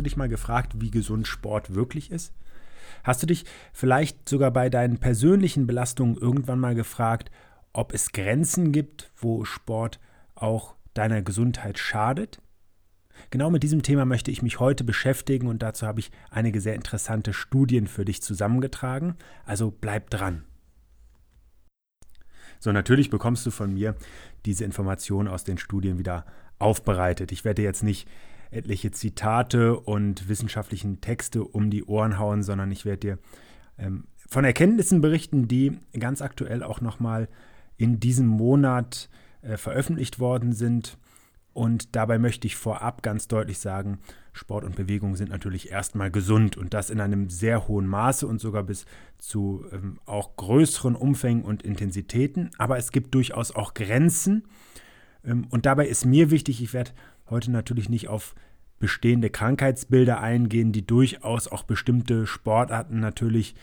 Du dich mal gefragt, wie gesund Sport wirklich ist? Hast du dich vielleicht sogar bei deinen persönlichen Belastungen irgendwann mal gefragt, ob es Grenzen gibt, wo Sport auch deiner Gesundheit schadet? Genau mit diesem Thema möchte ich mich heute beschäftigen und dazu habe ich einige sehr interessante Studien für dich zusammengetragen. Also bleib dran. So, natürlich bekommst du von mir diese Informationen aus den Studien wieder aufbereitet. Ich werde jetzt nicht etliche Zitate und wissenschaftlichen Texte um die Ohren hauen, sondern ich werde dir ähm, von Erkenntnissen berichten, die ganz aktuell auch nochmal in diesem Monat äh, veröffentlicht worden sind. Und dabei möchte ich vorab ganz deutlich sagen, Sport und Bewegung sind natürlich erstmal gesund und das in einem sehr hohen Maße und sogar bis zu ähm, auch größeren Umfängen und Intensitäten. Aber es gibt durchaus auch Grenzen. Ähm, und dabei ist mir wichtig, ich werde heute natürlich nicht auf bestehende Krankheitsbilder eingehen, die durchaus auch bestimmte Sportarten natürlich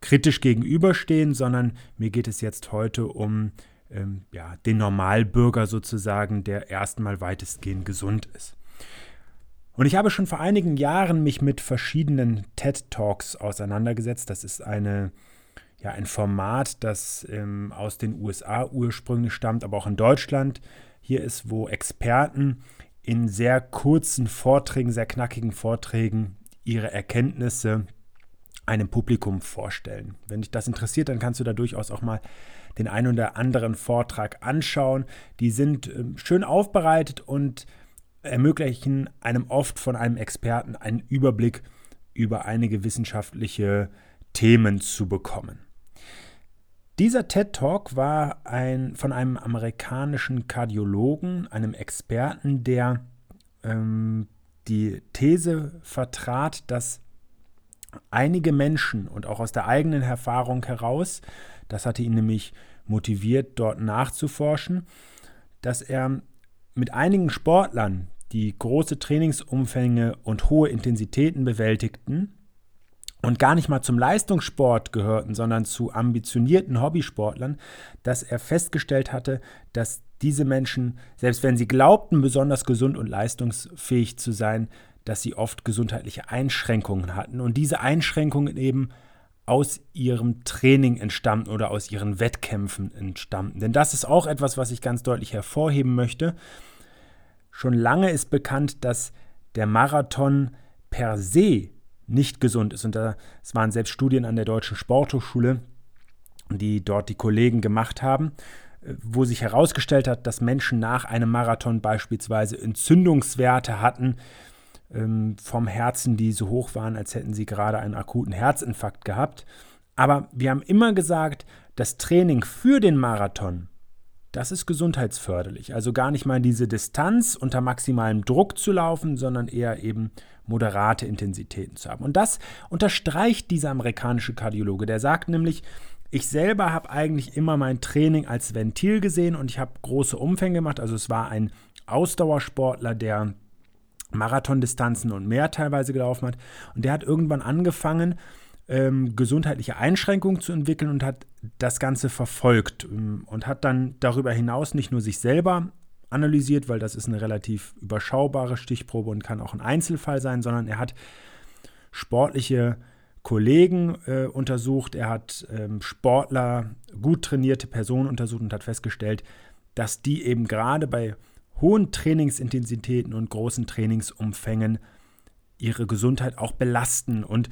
kritisch gegenüberstehen, sondern mir geht es jetzt heute um ähm, ja, den Normalbürger sozusagen, der erstmal weitestgehend gesund ist. Und ich habe schon vor einigen Jahren mich mit verschiedenen TED Talks auseinandergesetzt. Das ist eine, ja, ein Format, das ähm, aus den USA ursprünglich stammt, aber auch in Deutschland hier ist, wo Experten in sehr kurzen Vorträgen, sehr knackigen Vorträgen ihre Erkenntnisse einem Publikum vorstellen. Wenn dich das interessiert, dann kannst du da durchaus auch mal den einen oder anderen Vortrag anschauen. Die sind ähm, schön aufbereitet und ermöglichen einem oft von einem Experten einen Überblick über einige wissenschaftliche Themen zu bekommen. Dieser TED Talk war ein, von einem amerikanischen Kardiologen, einem Experten, der ähm, die These vertrat, dass einige Menschen und auch aus der eigenen Erfahrung heraus, das hatte ihn nämlich motiviert, dort nachzuforschen, dass er mit einigen Sportlern, die große Trainingsumfänge und hohe Intensitäten bewältigten, und gar nicht mal zum Leistungssport gehörten, sondern zu ambitionierten Hobbysportlern, dass er festgestellt hatte, dass diese Menschen, selbst wenn sie glaubten, besonders gesund und leistungsfähig zu sein, dass sie oft gesundheitliche Einschränkungen hatten und diese Einschränkungen eben aus ihrem Training entstammten oder aus ihren Wettkämpfen entstammten. Denn das ist auch etwas, was ich ganz deutlich hervorheben möchte. Schon lange ist bekannt, dass der Marathon per se nicht gesund ist. Und es waren selbst Studien an der Deutschen Sporthochschule, die dort die Kollegen gemacht haben, wo sich herausgestellt hat, dass Menschen nach einem Marathon beispielsweise Entzündungswerte hatten ähm, vom Herzen, die so hoch waren, als hätten sie gerade einen akuten Herzinfarkt gehabt. Aber wir haben immer gesagt, das Training für den Marathon das ist gesundheitsförderlich. Also gar nicht mal diese Distanz unter maximalem Druck zu laufen, sondern eher eben moderate Intensitäten zu haben. Und das unterstreicht dieser amerikanische Kardiologe. Der sagt nämlich, ich selber habe eigentlich immer mein Training als Ventil gesehen und ich habe große Umfänge gemacht. Also es war ein Ausdauersportler, der Marathondistanzen und mehr teilweise gelaufen hat. Und der hat irgendwann angefangen, ähm, gesundheitliche Einschränkungen zu entwickeln und hat das Ganze verfolgt ähm, und hat dann darüber hinaus nicht nur sich selber analysiert, weil das ist eine relativ überschaubare Stichprobe und kann auch ein Einzelfall sein, sondern er hat sportliche Kollegen äh, untersucht, er hat ähm, Sportler, gut trainierte Personen untersucht und hat festgestellt, dass die eben gerade bei hohen Trainingsintensitäten und großen Trainingsumfängen ihre Gesundheit auch belasten. Und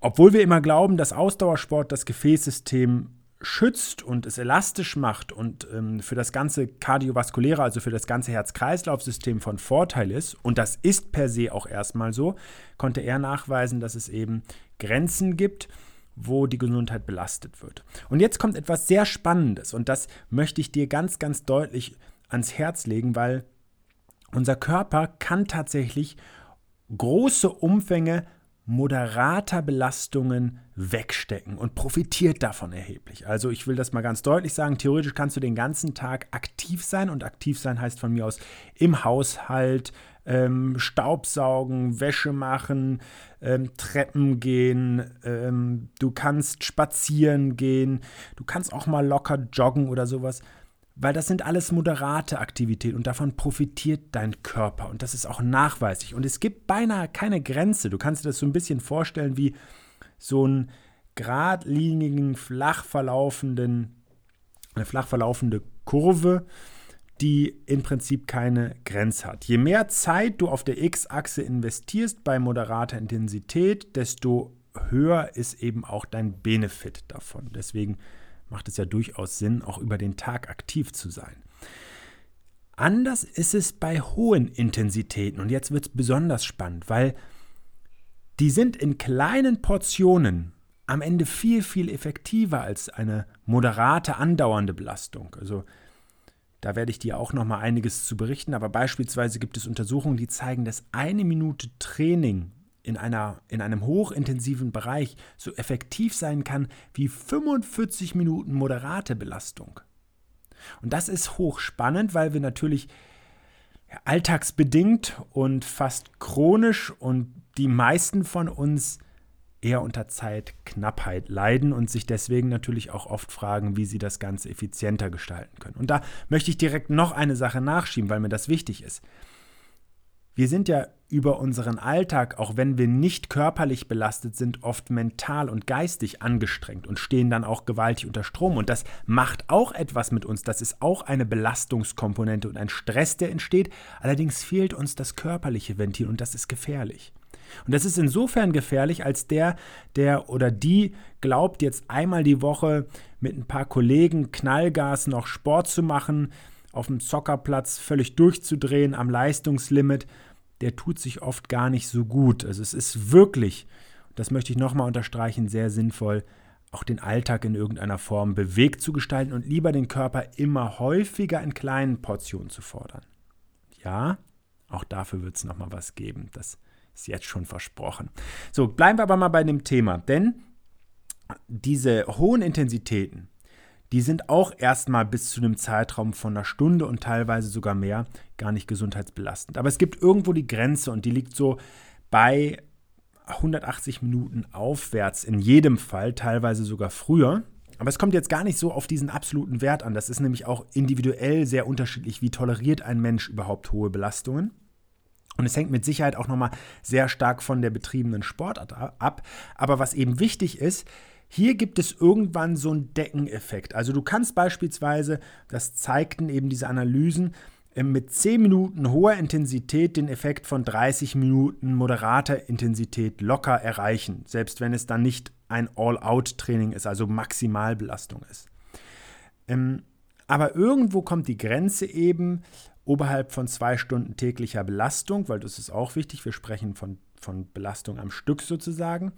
obwohl wir immer glauben, dass Ausdauersport das Gefäßsystem schützt und es elastisch macht und ähm, für das ganze kardiovaskuläre, also für das ganze Herz-Kreislauf-System von Vorteil ist, und das ist per se auch erstmal so, konnte er nachweisen, dass es eben Grenzen gibt, wo die Gesundheit belastet wird. Und jetzt kommt etwas sehr Spannendes und das möchte ich dir ganz, ganz deutlich ans Herz legen, weil unser Körper kann tatsächlich große Umfänge moderater Belastungen wegstecken und profitiert davon erheblich. Also ich will das mal ganz deutlich sagen, theoretisch kannst du den ganzen Tag aktiv sein und aktiv sein heißt von mir aus im Haushalt, ähm, Staubsaugen, Wäsche machen, ähm, Treppen gehen, ähm, du kannst spazieren gehen, du kannst auch mal locker joggen oder sowas. Weil das sind alles moderate Aktivitäten und davon profitiert dein Körper. Und das ist auch nachweislich. Und es gibt beinahe keine Grenze. Du kannst dir das so ein bisschen vorstellen wie so einen geradlinigen, flach verlaufenden, eine flach verlaufende Kurve, die im Prinzip keine Grenze hat. Je mehr Zeit du auf der X-Achse investierst bei moderater Intensität, desto höher ist eben auch dein Benefit davon. Deswegen macht es ja durchaus Sinn, auch über den Tag aktiv zu sein. Anders ist es bei hohen Intensitäten und jetzt wird es besonders spannend, weil die sind in kleinen Portionen am Ende viel, viel effektiver als eine moderate, andauernde Belastung. Also da werde ich dir auch noch mal einiges zu berichten, aber beispielsweise gibt es Untersuchungen, die zeigen, dass eine Minute Training in, einer, in einem hochintensiven Bereich so effektiv sein kann wie 45 Minuten moderate Belastung. Und das ist hochspannend, weil wir natürlich alltagsbedingt und fast chronisch und die meisten von uns eher unter Zeitknappheit leiden und sich deswegen natürlich auch oft fragen, wie sie das Ganze effizienter gestalten können. Und da möchte ich direkt noch eine Sache nachschieben, weil mir das wichtig ist. Wir sind ja über unseren Alltag, auch wenn wir nicht körperlich belastet sind, oft mental und geistig angestrengt und stehen dann auch gewaltig unter Strom. Und das macht auch etwas mit uns. Das ist auch eine Belastungskomponente und ein Stress, der entsteht. Allerdings fehlt uns das körperliche Ventil und das ist gefährlich. Und das ist insofern gefährlich, als der, der oder die glaubt, jetzt einmal die Woche mit ein paar Kollegen Knallgas noch Sport zu machen, auf dem Zockerplatz völlig durchzudrehen am Leistungslimit, der tut sich oft gar nicht so gut. Also es ist wirklich, das möchte ich nochmal unterstreichen, sehr sinnvoll, auch den Alltag in irgendeiner Form bewegt zu gestalten und lieber den Körper immer häufiger in kleinen Portionen zu fordern. Ja, auch dafür wird es nochmal was geben. Das ist jetzt schon versprochen. So, bleiben wir aber mal bei dem Thema, denn diese hohen Intensitäten, die sind auch erstmal bis zu einem Zeitraum von einer Stunde und teilweise sogar mehr gar nicht gesundheitsbelastend. Aber es gibt irgendwo die Grenze und die liegt so bei 180 Minuten aufwärts in jedem Fall, teilweise sogar früher. Aber es kommt jetzt gar nicht so auf diesen absoluten Wert an. Das ist nämlich auch individuell sehr unterschiedlich, wie toleriert ein Mensch überhaupt hohe Belastungen. Und es hängt mit Sicherheit auch nochmal sehr stark von der betriebenen Sportart ab. Aber was eben wichtig ist, hier gibt es irgendwann so einen Deckeneffekt. Also du kannst beispielsweise, das zeigten eben diese Analysen, äh, mit 10 Minuten hoher Intensität den Effekt von 30 Minuten moderater Intensität locker erreichen, selbst wenn es dann nicht ein All-Out-Training ist, also Maximalbelastung ist. Ähm, aber irgendwo kommt die Grenze eben oberhalb von zwei Stunden täglicher Belastung, weil das ist auch wichtig, wir sprechen von, von Belastung am Stück sozusagen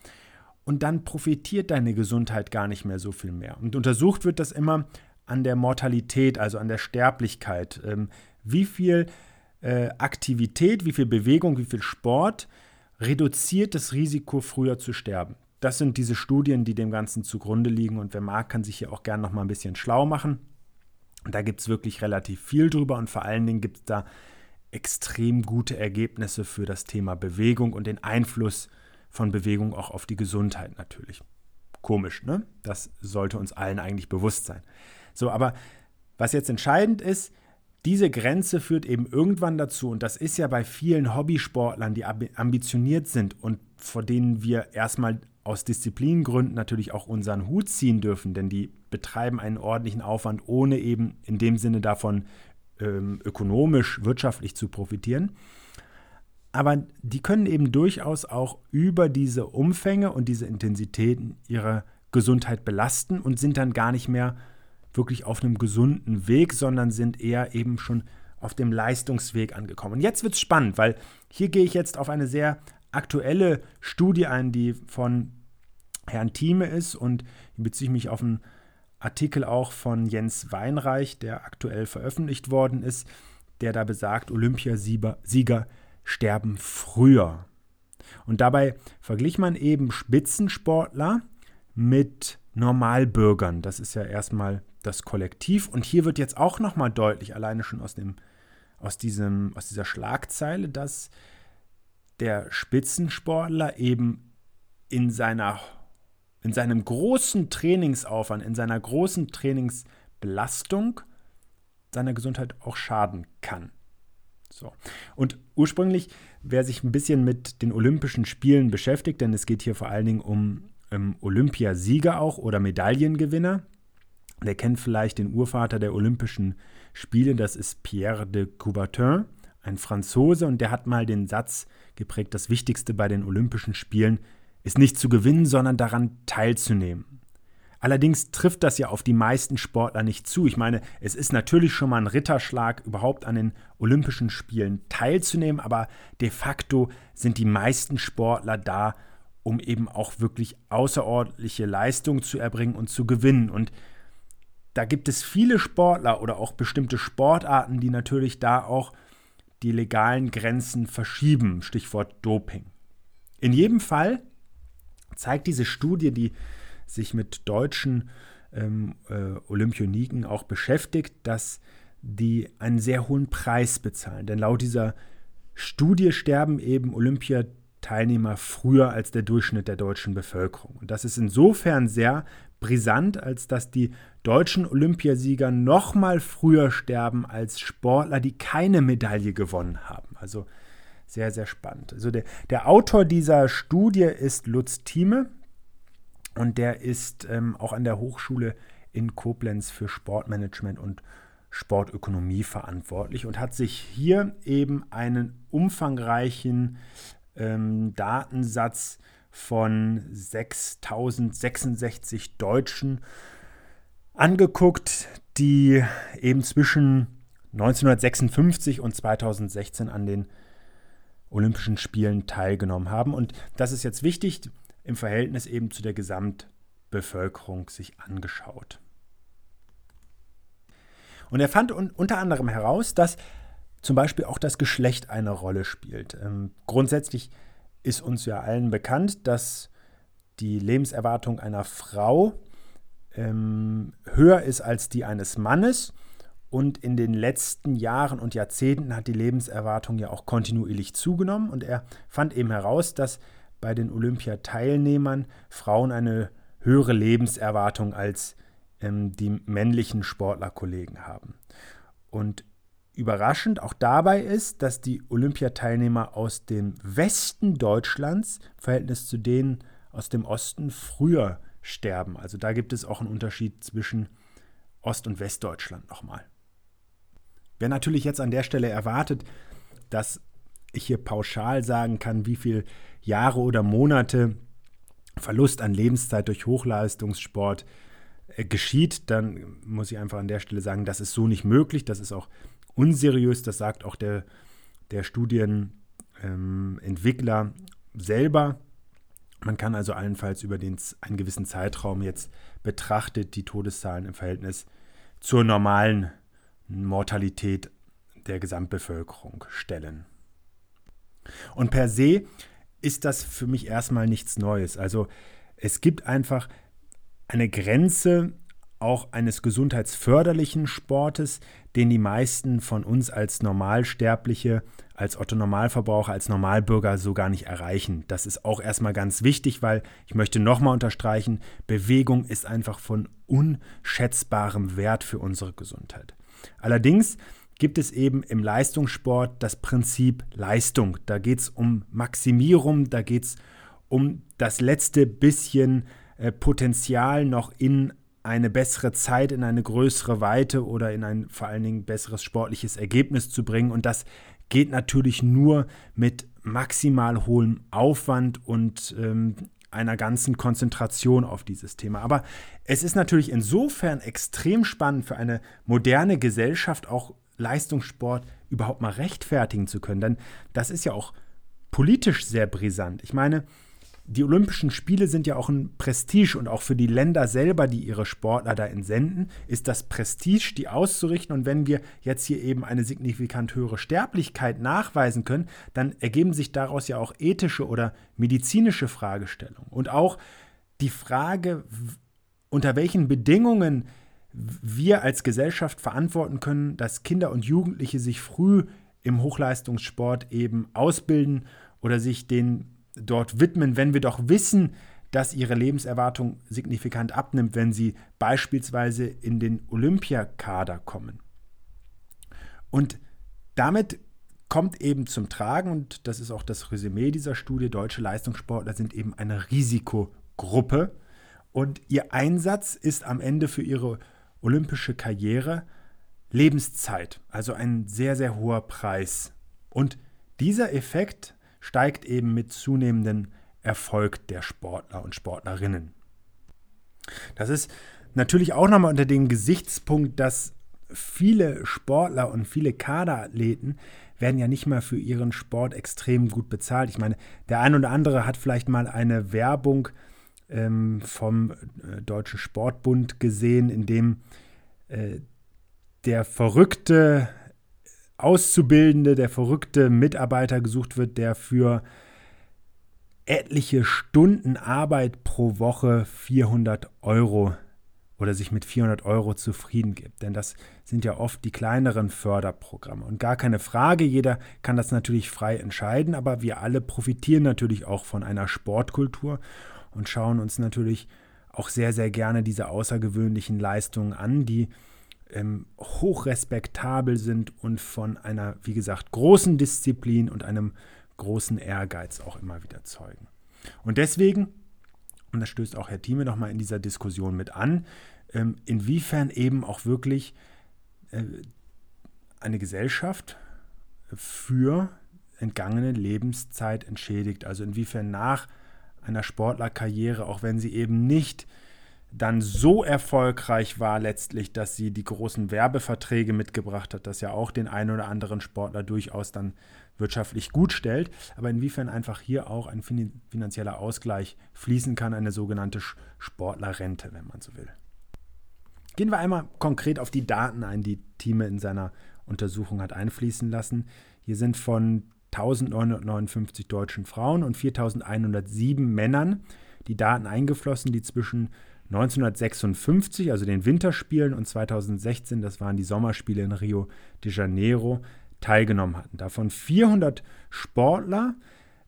und dann profitiert deine Gesundheit gar nicht mehr so viel mehr. Und untersucht wird das immer an der Mortalität, also an der Sterblichkeit. Ähm, wie viel äh, Aktivität, wie viel Bewegung, wie viel Sport reduziert das Risiko, früher zu sterben. Das sind diese Studien, die dem Ganzen zugrunde liegen. Und wer mag, kann sich hier auch gerne noch mal ein bisschen schlau machen. Und da gibt es wirklich relativ viel drüber und vor allen Dingen gibt es da extrem gute Ergebnisse für das Thema Bewegung und den Einfluss von Bewegung auch auf die Gesundheit natürlich. Komisch, ne? Das sollte uns allen eigentlich bewusst sein. So, aber was jetzt entscheidend ist, diese Grenze führt eben irgendwann dazu, und das ist ja bei vielen Hobbysportlern, die ambitioniert sind und vor denen wir erstmal aus Disziplingründen natürlich auch unseren Hut ziehen dürfen, denn die betreiben einen ordentlichen Aufwand, ohne eben in dem Sinne davon ähm, ökonomisch, wirtschaftlich zu profitieren. Aber die können eben durchaus auch über diese Umfänge und diese Intensitäten ihre Gesundheit belasten und sind dann gar nicht mehr wirklich auf einem gesunden Weg, sondern sind eher eben schon auf dem Leistungsweg angekommen. Und jetzt wird es spannend, weil hier gehe ich jetzt auf eine sehr aktuelle Studie ein, die von Herrn Thieme ist und hier beziehe ich mich auf einen Artikel auch von Jens Weinreich, der aktuell veröffentlicht worden ist der da besagt, Olympiasieger sterben früher. Und dabei verglich man eben Spitzensportler mit Normalbürgern. Das ist ja erstmal das Kollektiv. Und hier wird jetzt auch nochmal deutlich, alleine schon aus, dem, aus, diesem, aus dieser Schlagzeile, dass der Spitzensportler eben in, seiner, in seinem großen Trainingsaufwand, in seiner großen Trainingsbelastung seiner Gesundheit auch schaden kann. So. Und ursprünglich, wer sich ein bisschen mit den Olympischen Spielen beschäftigt, denn es geht hier vor allen Dingen um ähm, Olympiasieger auch oder Medaillengewinner, der kennt vielleicht den Urvater der Olympischen Spiele, das ist Pierre de Coubertin, ein Franzose, und der hat mal den Satz geprägt, das Wichtigste bei den Olympischen Spielen ist nicht zu gewinnen, sondern daran teilzunehmen. Allerdings trifft das ja auf die meisten Sportler nicht zu. Ich meine, es ist natürlich schon mal ein Ritterschlag, überhaupt an den Olympischen Spielen teilzunehmen, aber de facto sind die meisten Sportler da, um eben auch wirklich außerordentliche Leistungen zu erbringen und zu gewinnen. Und da gibt es viele Sportler oder auch bestimmte Sportarten, die natürlich da auch die legalen Grenzen verschieben. Stichwort Doping. In jedem Fall zeigt diese Studie, die sich mit deutschen ähm, äh, Olympioniken auch beschäftigt, dass die einen sehr hohen Preis bezahlen. Denn laut dieser Studie sterben eben Olympiateilnehmer früher als der Durchschnitt der deutschen Bevölkerung. Und das ist insofern sehr brisant, als dass die deutschen Olympiasieger noch mal früher sterben als Sportler, die keine Medaille gewonnen haben. Also sehr, sehr spannend. Also der, der Autor dieser Studie ist Lutz Thieme und der ist ähm, auch an der Hochschule in Koblenz für Sportmanagement und Sportökonomie verantwortlich und hat sich hier eben einen umfangreichen ähm, Datensatz von 6066 Deutschen angeguckt, die eben zwischen 1956 und 2016 an den Olympischen Spielen teilgenommen haben. Und das ist jetzt wichtig, im Verhältnis eben zu der Gesamtbevölkerung sich angeschaut. Und er fand un unter anderem heraus, dass zum Beispiel auch das Geschlecht eine Rolle spielt. Ähm, grundsätzlich ist uns ja allen bekannt, dass die Lebenserwartung einer Frau ähm, höher ist als die eines Mannes. Und in den letzten Jahren und Jahrzehnten hat die Lebenserwartung ja auch kontinuierlich zugenommen. Und er fand eben heraus, dass bei den Olympiateilnehmern Frauen eine höhere Lebenserwartung als ähm, die männlichen Sportlerkollegen haben. Und überraschend auch dabei ist, dass die Olympiateilnehmer aus dem Westen Deutschlands im Verhältnis zu denen aus dem Osten früher sterben. Also da gibt es auch einen Unterschied zwischen Ost- und Westdeutschland nochmal. Wer natürlich jetzt an der Stelle erwartet, dass ich hier pauschal sagen kann, wie viele Jahre oder Monate Verlust an Lebenszeit durch Hochleistungssport äh, geschieht, dann muss ich einfach an der Stelle sagen, das ist so nicht möglich, das ist auch unseriös, das sagt auch der, der Studienentwickler ähm, selber. Man kann also allenfalls über den, einen gewissen Zeitraum jetzt betrachtet die Todeszahlen im Verhältnis zur normalen Mortalität der Gesamtbevölkerung stellen. Und per se ist das für mich erstmal nichts Neues. Also es gibt einfach eine Grenze auch eines gesundheitsförderlichen Sportes, den die meisten von uns als Normalsterbliche, als Otto-Normalverbraucher, als Normalbürger so gar nicht erreichen. Das ist auch erstmal ganz wichtig, weil ich möchte nochmal unterstreichen, Bewegung ist einfach von unschätzbarem Wert für unsere Gesundheit. Allerdings gibt es eben im Leistungssport das Prinzip Leistung. Da geht es um Maximierung, da geht es um das letzte bisschen äh, Potenzial noch in eine bessere Zeit, in eine größere Weite oder in ein vor allen Dingen besseres sportliches Ergebnis zu bringen. Und das geht natürlich nur mit maximal hohem Aufwand und ähm, einer ganzen Konzentration auf dieses Thema. Aber es ist natürlich insofern extrem spannend für eine moderne Gesellschaft auch Leistungssport überhaupt mal rechtfertigen zu können. Denn das ist ja auch politisch sehr brisant. Ich meine, die Olympischen Spiele sind ja auch ein Prestige und auch für die Länder selber, die ihre Sportler da entsenden, ist das Prestige, die auszurichten. Und wenn wir jetzt hier eben eine signifikant höhere Sterblichkeit nachweisen können, dann ergeben sich daraus ja auch ethische oder medizinische Fragestellungen. Und auch die Frage, unter welchen Bedingungen wir als Gesellschaft verantworten können, dass Kinder und Jugendliche sich früh im Hochleistungssport eben ausbilden oder sich den dort widmen, wenn wir doch wissen, dass ihre Lebenserwartung signifikant abnimmt, wenn sie beispielsweise in den Olympiakader kommen. Und damit kommt eben zum Tragen, und das ist auch das Resümee dieser Studie, deutsche Leistungssportler sind eben eine Risikogruppe und ihr Einsatz ist am Ende für ihre olympische Karriere Lebenszeit, also ein sehr, sehr hoher Preis. Und dieser Effekt steigt eben mit zunehmendem Erfolg der Sportler und Sportlerinnen. Das ist natürlich auch nochmal unter dem Gesichtspunkt, dass viele Sportler und viele Kaderathleten werden ja nicht mal für ihren Sport extrem gut bezahlt. Ich meine, der ein oder andere hat vielleicht mal eine Werbung ähm, vom äh, Deutschen Sportbund gesehen, in dem äh, der verrückte Auszubildende, der verrückte Mitarbeiter gesucht wird, der für etliche Stunden Arbeit pro Woche 400 Euro oder sich mit 400 Euro zufrieden gibt. Denn das sind ja oft die kleineren Förderprogramme. Und gar keine Frage, jeder kann das natürlich frei entscheiden, aber wir alle profitieren natürlich auch von einer Sportkultur und schauen uns natürlich auch sehr, sehr gerne diese außergewöhnlichen Leistungen an, die ähm, hochrespektabel sind und von einer, wie gesagt, großen Disziplin und einem großen Ehrgeiz auch immer wieder zeugen. Und deswegen, und das stößt auch Herr Thieme nochmal in dieser Diskussion mit an, ähm, inwiefern eben auch wirklich äh, eine Gesellschaft für entgangene Lebenszeit entschädigt. Also inwiefern nach einer Sportlerkarriere, auch wenn sie eben nicht dann so erfolgreich war letztlich, dass sie die großen Werbeverträge mitgebracht hat, das ja auch den einen oder anderen Sportler durchaus dann wirtschaftlich gut stellt, aber inwiefern einfach hier auch ein finanzieller Ausgleich fließen kann, eine sogenannte Sportlerrente, wenn man so will. Gehen wir einmal konkret auf die Daten ein, die Thieme in seiner Untersuchung hat einfließen lassen. Hier sind von 1959 deutschen Frauen und 4107 Männern die Daten eingeflossen, die zwischen 1956, also den Winterspielen, und 2016, das waren die Sommerspiele in Rio de Janeiro, teilgenommen hatten. Davon 400 Sportler,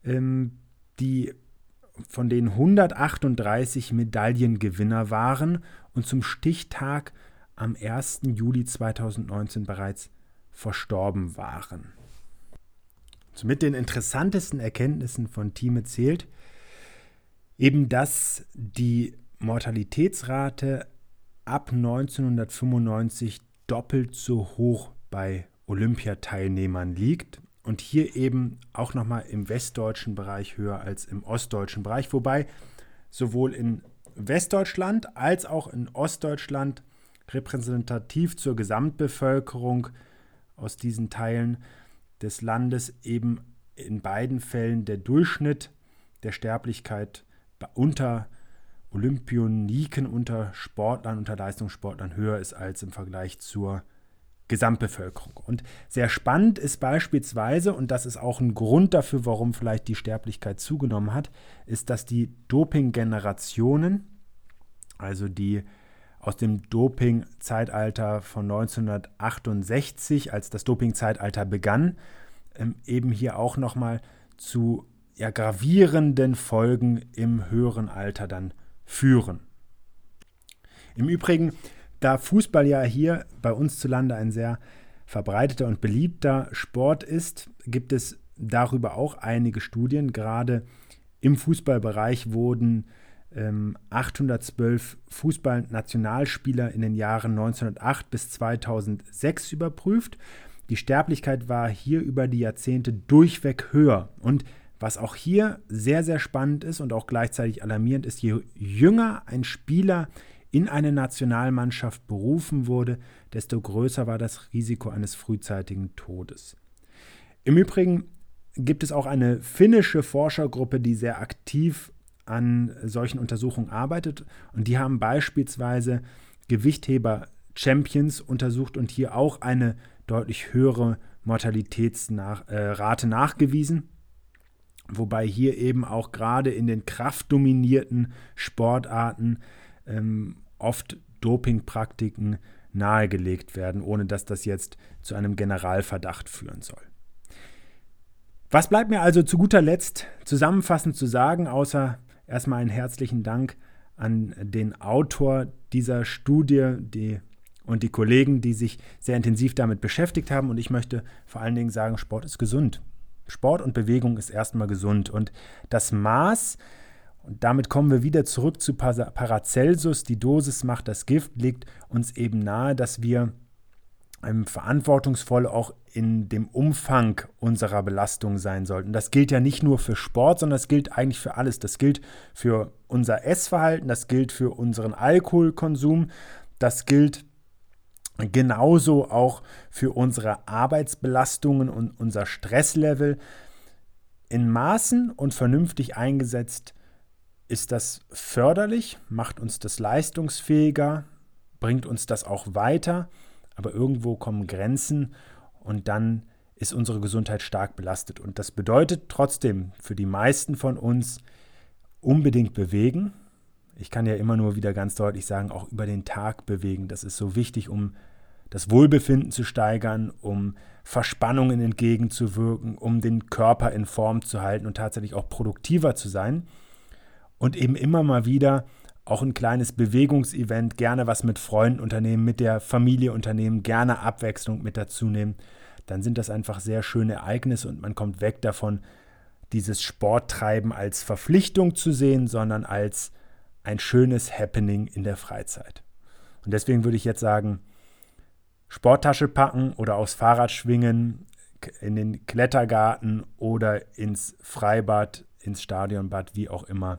ähm, die von denen 138 Medaillengewinner waren und zum Stichtag am 1. Juli 2019 bereits verstorben waren. Mit den interessantesten Erkenntnissen von Thieme zählt eben, dass die Mortalitätsrate ab 1995 doppelt so hoch bei Olympiateilnehmern liegt und hier eben auch nochmal im westdeutschen Bereich höher als im ostdeutschen Bereich, wobei sowohl in Westdeutschland als auch in Ostdeutschland repräsentativ zur Gesamtbevölkerung aus diesen Teilen des Landes eben in beiden Fällen der Durchschnitt der Sterblichkeit unter Olympioniken unter Sportlern, unter Leistungssportlern höher ist als im Vergleich zur Gesamtbevölkerung. Und sehr spannend ist beispielsweise, und das ist auch ein Grund dafür, warum vielleicht die Sterblichkeit zugenommen hat, ist, dass die Doping-Generationen, also die aus dem Doping-Zeitalter von 1968, als das Doping-Zeitalter begann, ähm, eben hier auch nochmal zu ja, gravierenden Folgen im höheren Alter dann führen. Im Übrigen, da Fußball ja hier bei uns zu Lande ein sehr verbreiteter und beliebter Sport ist, gibt es darüber auch einige Studien. Gerade im Fußballbereich wurden 812 Fußballnationalspieler in den Jahren 1908 bis 2006 überprüft. Die Sterblichkeit war hier über die Jahrzehnte durchweg höher. Und was auch hier sehr, sehr spannend ist und auch gleichzeitig alarmierend ist, je jünger ein Spieler in eine Nationalmannschaft berufen wurde, desto größer war das Risiko eines frühzeitigen Todes. Im Übrigen gibt es auch eine finnische Forschergruppe, die sehr aktiv an solchen Untersuchungen arbeitet und die haben beispielsweise Gewichtheber-Champions untersucht und hier auch eine deutlich höhere Mortalitätsrate nachgewiesen. Wobei hier eben auch gerade in den kraftdominierten Sportarten ähm, oft Dopingpraktiken nahegelegt werden, ohne dass das jetzt zu einem Generalverdacht führen soll. Was bleibt mir also zu guter Letzt zusammenfassend zu sagen, außer erstmal einen herzlichen Dank an den Autor dieser Studie die, und die Kollegen, die sich sehr intensiv damit beschäftigt haben. Und ich möchte vor allen Dingen sagen, Sport ist gesund. Sport und Bewegung ist erstmal gesund. Und das Maß, und damit kommen wir wieder zurück zu Paracelsus, die Dosis macht das Gift, legt uns eben nahe, dass wir verantwortungsvoll auch in dem Umfang unserer Belastung sein sollten. Das gilt ja nicht nur für Sport, sondern das gilt eigentlich für alles. Das gilt für unser Essverhalten, das gilt für unseren Alkoholkonsum, das gilt genauso auch für unsere Arbeitsbelastungen und unser Stresslevel. In Maßen und vernünftig eingesetzt ist das förderlich, macht uns das leistungsfähiger, bringt uns das auch weiter, aber irgendwo kommen Grenzen und dann ist unsere Gesundheit stark belastet. Und das bedeutet trotzdem für die meisten von uns unbedingt bewegen. Ich kann ja immer nur wieder ganz deutlich sagen, auch über den Tag bewegen. Das ist so wichtig, um das Wohlbefinden zu steigern, um Verspannungen entgegenzuwirken, um den Körper in Form zu halten und tatsächlich auch produktiver zu sein. Und eben immer mal wieder auch ein kleines Bewegungsevent, gerne was mit Freunden unternehmen, mit der Familie unternehmen, gerne Abwechslung mit dazu nehmen, dann sind das einfach sehr schöne Ereignisse und man kommt weg davon, dieses Sporttreiben als Verpflichtung zu sehen, sondern als ein schönes Happening in der Freizeit. Und deswegen würde ich jetzt sagen, Sporttasche packen oder aufs Fahrrad schwingen, in den Klettergarten oder ins Freibad, ins Stadionbad, wie auch immer